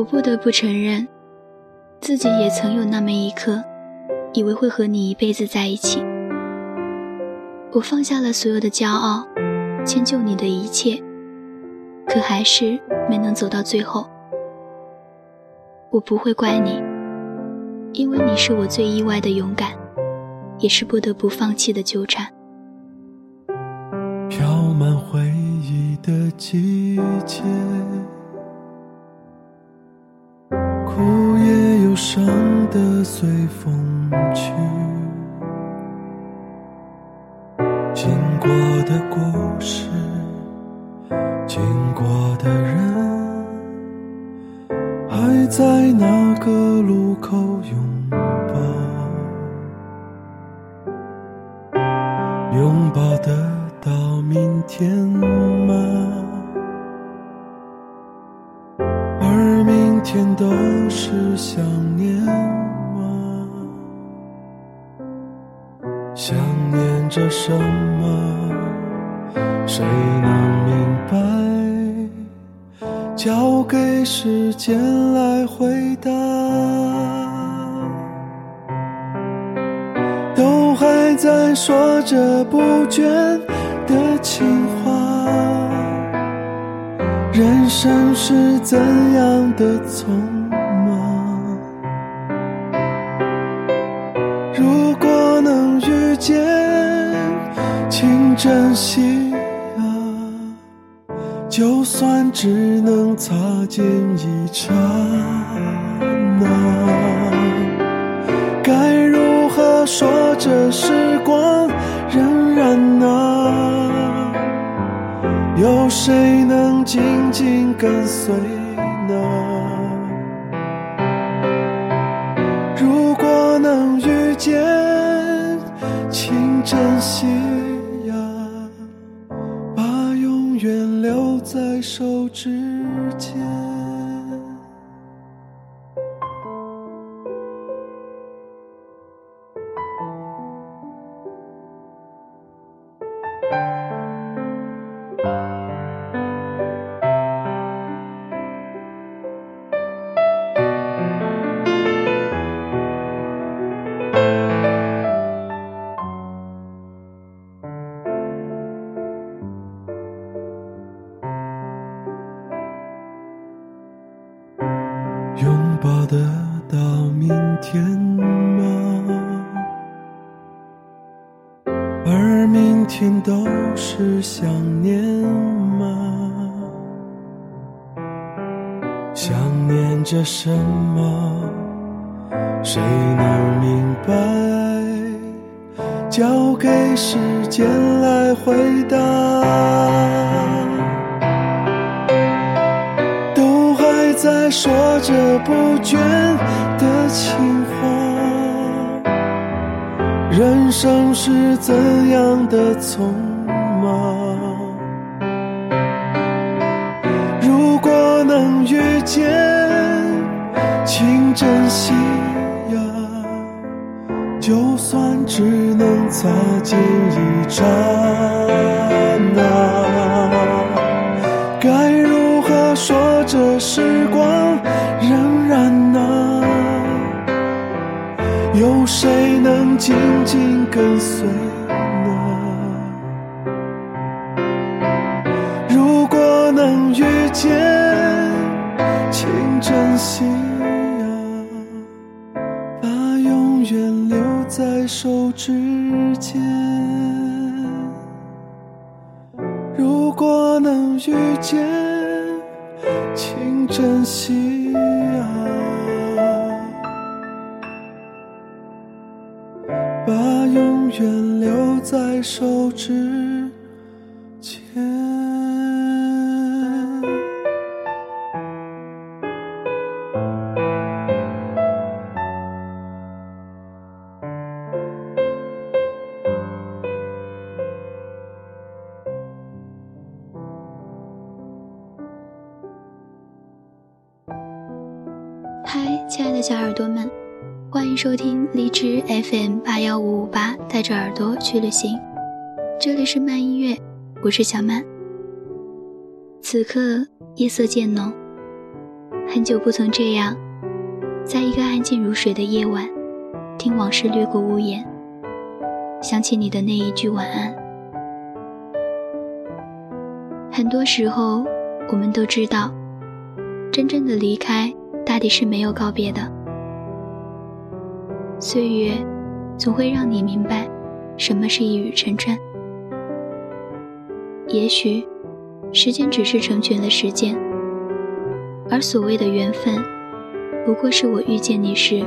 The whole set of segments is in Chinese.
我不得不承认，自己也曾有那么一刻，以为会和你一辈子在一起。我放下了所有的骄傲，迁就你的一切，可还是没能走到最后。我不会怪你，因为你是我最意外的勇敢，也是不得不放弃的纠缠。飘满回忆的季节。的随风去，经过的故事，经过的人，还在那个路口拥抱，拥抱得到明天吗？天都是想念着什么？谁能明白？交给时间来回答。都还在说着不倦的情话。人生是怎样的匆忙？珍惜啊！就算只能擦肩一刹那，该如何说这时光荏苒呢？有谁能紧紧跟随呢？如果能遇见，请珍惜天都是想念吗？想念着什么？谁能明白？交给时间来回答。都还在说着不倦的情，人生是怎样的匆忙？如果能遇见，请珍惜呀，就算只能擦肩一刹有谁能紧紧跟随呢？如果能遇见，请珍惜呀，把永远留在手指间。如果能遇见。在手指间。亲爱的小耳朵们，欢迎收听荔枝 FM 八幺五五八，带着耳朵去旅行。这里是慢音乐，我是小曼。此刻夜色渐浓，很久不曾这样，在一个安静如水的夜晚，听往事掠过屋檐，想起你的那一句晚安。很多时候，我们都知道，真正的离开，大抵是没有告别的。岁月，总会让你明白，什么是一语成谶。也许，时间只是成全了时间，而所谓的缘分，不过是我遇见你时，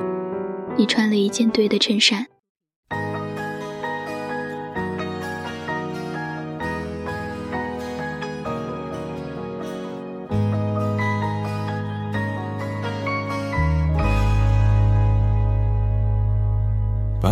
你穿了一件对的衬衫。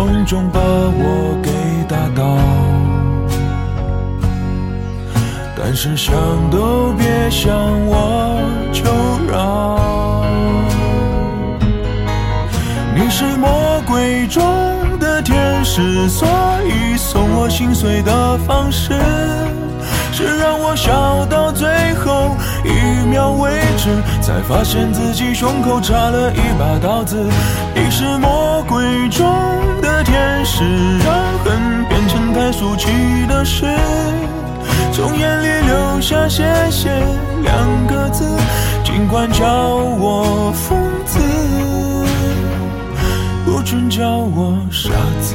重重把我给打倒，但是想都别想我求饶。你是魔鬼中的天使，所以送我心碎的方式。是让我笑到最后一秒为止，才发现自己胸口插了一把刀子。你是魔鬼中的天使，让恨变成太俗气的事，从眼里流下谢谢两个字，尽管叫我疯子，不准叫我傻子。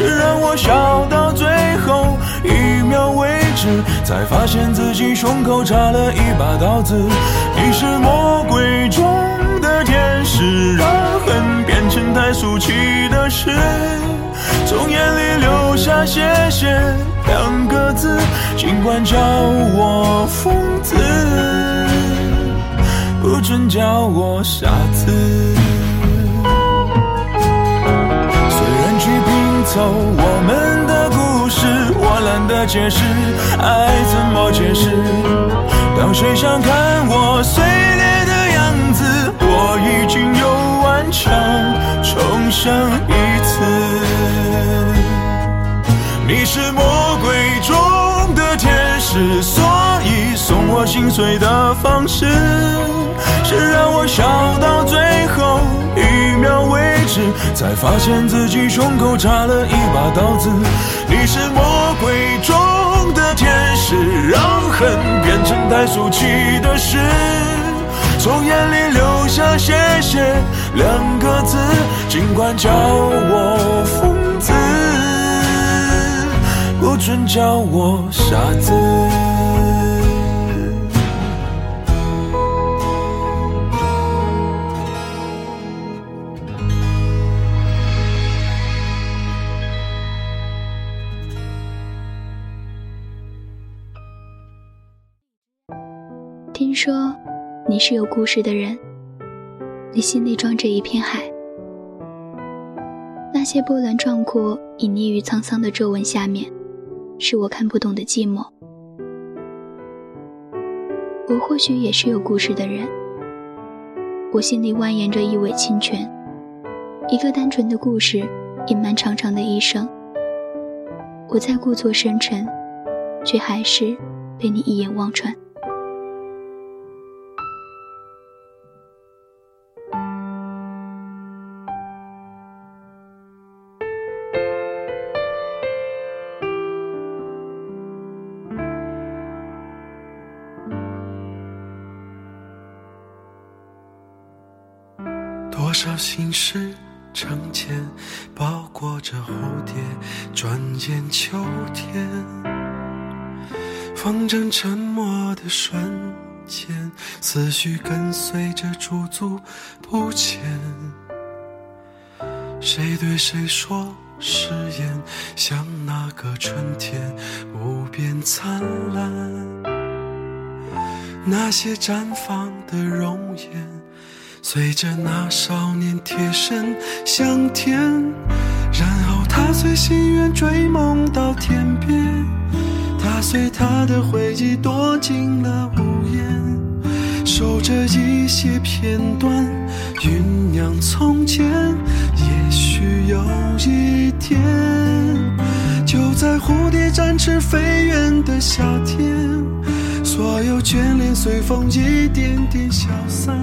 是让我笑到最后一秒为止，才发现自己胸口插了一把刀子。你是魔鬼中的天使，让恨变成太俗气的事，从眼里流下谢谢两个字，尽管叫我疯子，不准叫我傻子。走我们的故事，我懒得解释，爱怎么解释？当谁想看我碎裂的样子，我已经又顽强重生一次。你是魔鬼中的天使，我心碎的方式，是让我笑到最后一秒为止才发现自己胸口插了一把刀子。你是魔鬼中的天使，让恨变成太俗气的事，从眼里流下谢谢两个字，尽管叫我疯子，不准叫我傻子。说你是有故事的人，你心里装着一片海，那些波澜壮阔、隐匿于沧桑的皱纹下面，是我看不懂的寂寞。我或许也是有故事的人，我心里蜿蜒着一尾清泉，一个单纯的故事，隐瞒长长的一生。我在故作深沉，却还是被你一眼望穿。心事成茧，包裹着蝴蝶，转眼秋天。风筝沉默的瞬间，思绪跟随着驻足不前。谁对谁说誓言，像那个春天无边灿烂。那些绽放的容颜。随着那少年贴身向天，然后他随心愿追梦到天边，他随他的回忆躲进了屋檐，守着一些片段酝酿从前。也许有一天，就在蝴蝶展翅飞远的夏天，所有眷恋随风一点点消散。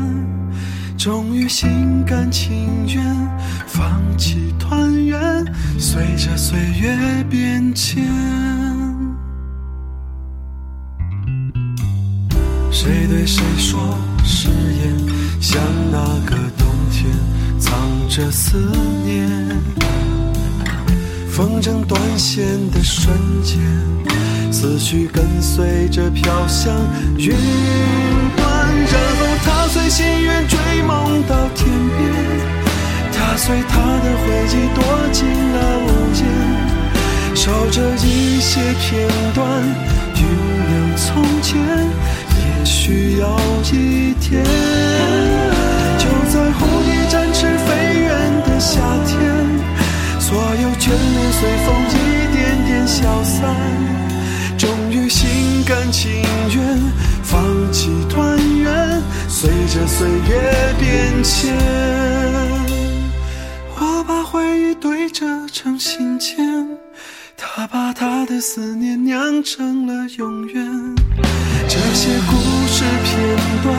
终于心甘情愿放弃团圆，随着岁月变迁。谁对谁说誓言，像那个冬天藏着思念。风筝断线的瞬间，思绪跟随着飘向云，追。梦到天边，他随他的回忆躲进了屋檐，守着一些片段，酝酿从前。也许有一天，就在蝴蝶展翅飞远的夏天，所有眷恋随风一点点消散，终于心甘情愿放弃团圆。随着岁月变迁，我把回忆堆折成信笺，他把他的思念酿成了永远。这些故事片段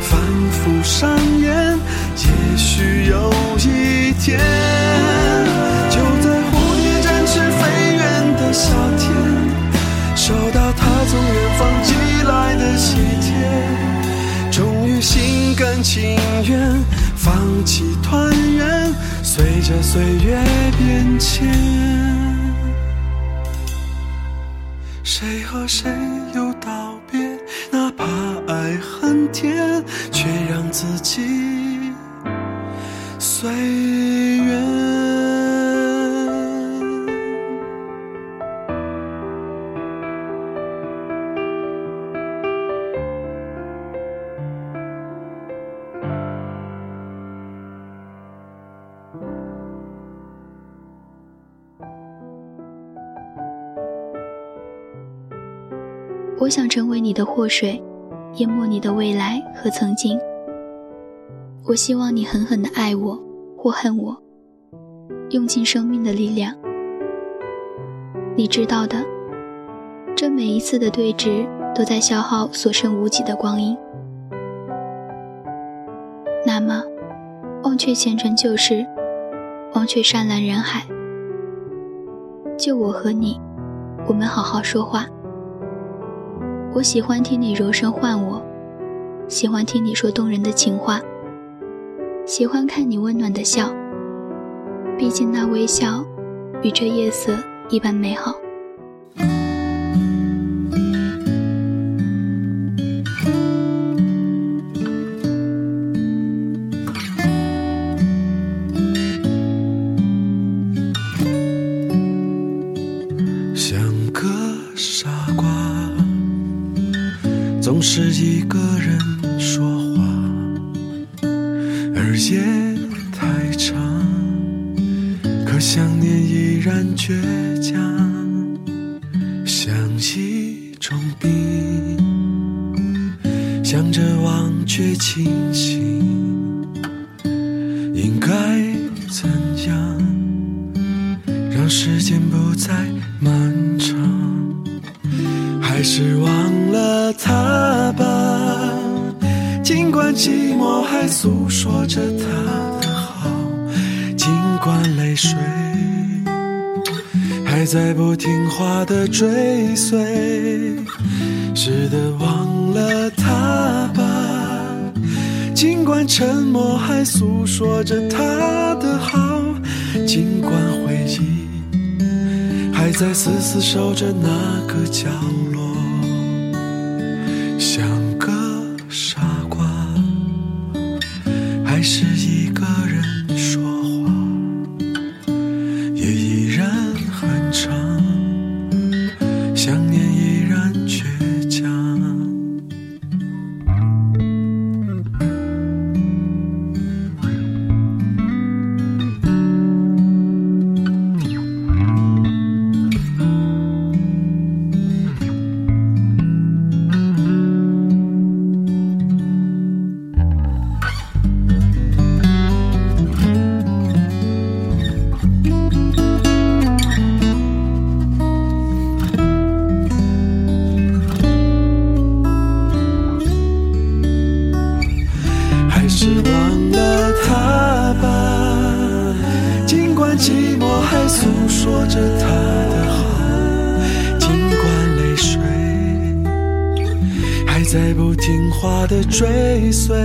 反复上演，也许有一天，甘情愿放弃团圆，随着岁月变迁。谁和谁又道别？哪怕爱很甜，却让自己随我想成为你的祸水，淹没你的未来和曾经。我希望你狠狠的爱我或恨我，用尽生命的力量。你知道的，这每一次的对峙都在消耗所剩无几的光阴。那么，忘却前尘旧事，忘却山岚人海，就我和你，我们好好说话。我喜欢听你柔声唤我，喜欢听你说动人的情话，喜欢看你温暖的笑。毕竟那微笑，与这夜色一般美好。而夜太长，可想念依然倔强，像一种病，想着忘却清醒，应该怎样让时间不再漫长？还是忘了他吧，尽管寂寞还诉在不听话的追随，是的，忘了他吧。尽管沉默还诉说着他的好，尽管回忆还在死死守着那个角落，像个傻瓜，还是在不听话的追随，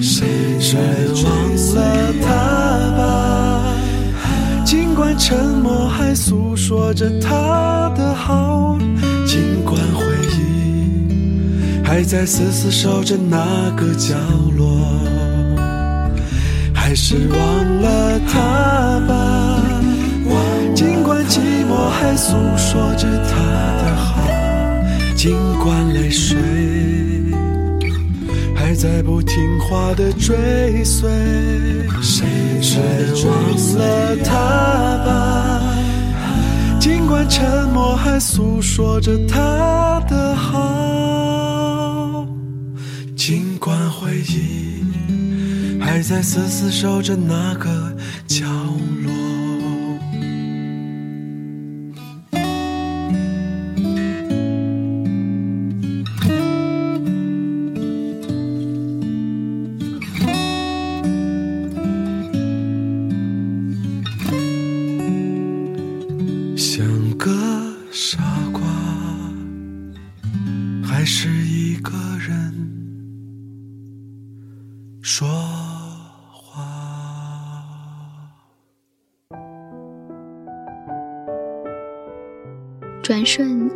谁忘了他吧。尽管沉默还诉说着他的好，尽管回忆还在死死守着那个角落，还是忘了他吧。尽管寂寞还诉说着他的好，尽管泪水还在不听话的追随，谁忘了他吧？尽管沉默还诉说着他的好，尽管回忆还在死死守着那个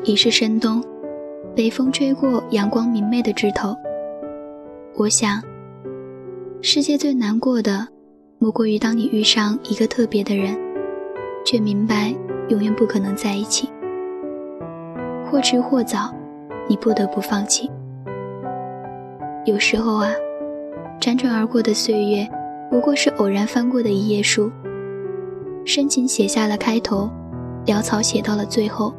已是深冬，北风吹过阳光明媚的枝头。我想，世界最难过的，莫过于当你遇上一个特别的人，却明白永远不可能在一起。或迟或早，你不得不放弃。有时候啊，辗转而过的岁月，不过是偶然翻过的一页书，深情写下了开头，潦草写到了最后。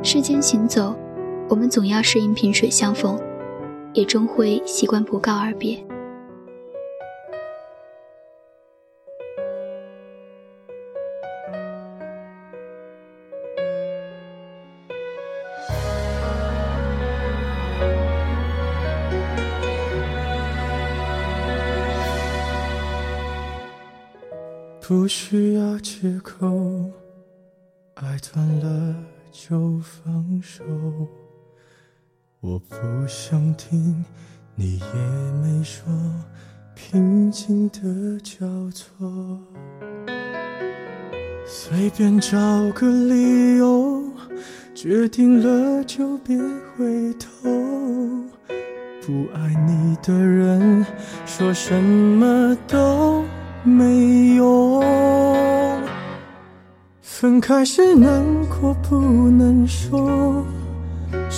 世间行走，我们总要适应萍水相逢，也终会习惯不告而别。不需要借口，我不想听，你也没说，平静的交错。随便找个理由，决定了就别回头。不爱你的人，说什么都没用。分开时难过不能说，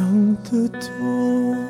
想得多。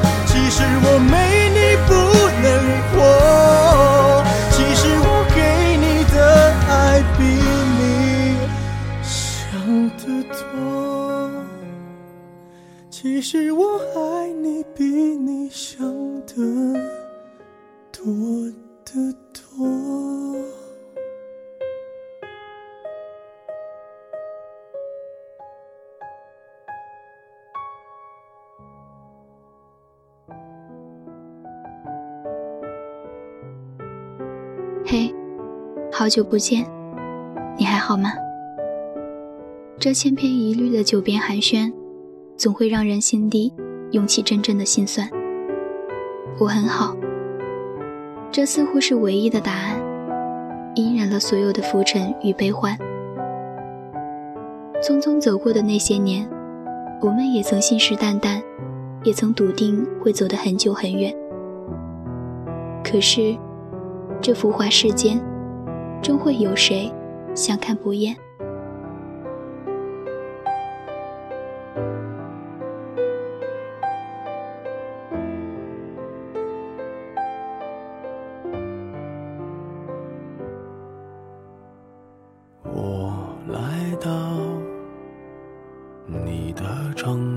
实我爱你比你想的多得多。嘿，好久不见。你还好吗？这千篇一律的九边寒暄，总会让人心底涌起阵阵的心酸。我很好，这似乎是唯一的答案，隐忍了所有的浮沉与悲欢。匆匆走过的那些年，我们也曾信誓旦旦，也曾笃定会走得很久很远。可是，这浮华世间，终会有谁？相看不厌。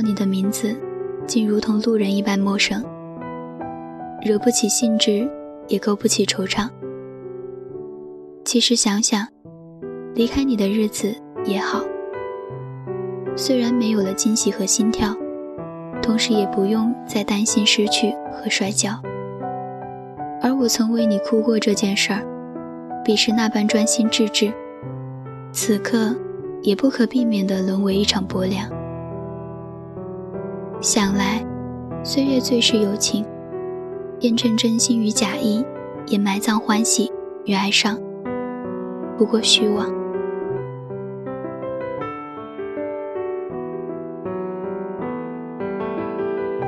你的名字，竟如同路人一般陌生，惹不起兴致。也勾不起惆怅。其实想想，离开你的日子也好。虽然没有了惊喜和心跳，同时也不用再担心失去和摔跤。而我曾为你哭过这件事儿，彼时那般专心致志，此刻也不可避免地沦为一场薄凉。想来，岁月最是有情。验证真心与假意，也埋葬欢喜与哀伤，不过虚妄。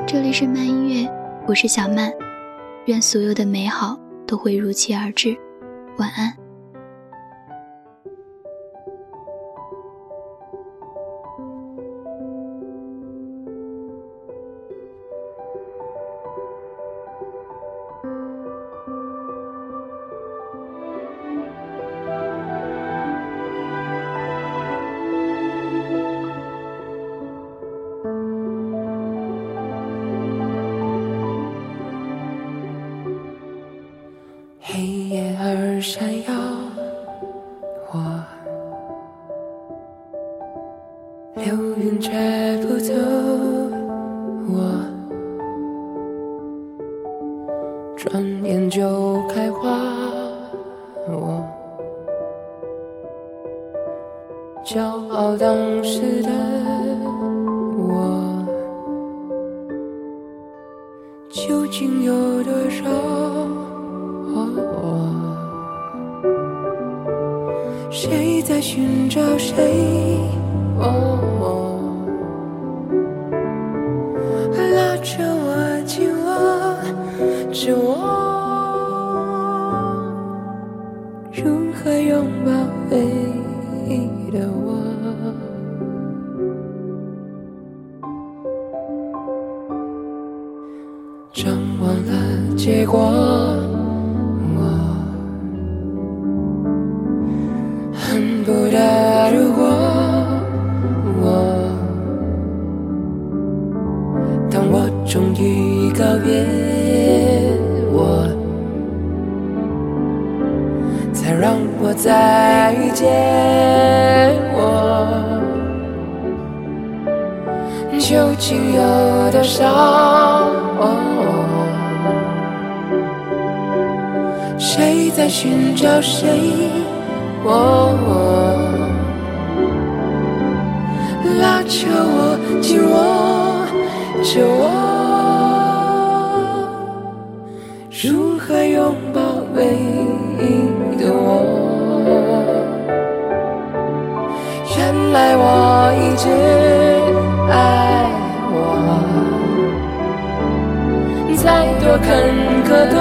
这里是慢音乐，我是小曼，愿所有的美好都会如期而至，晚安。拉扯我，紧握着我，如何拥抱唯一的我？原来我一直爱我，再。多坎坷都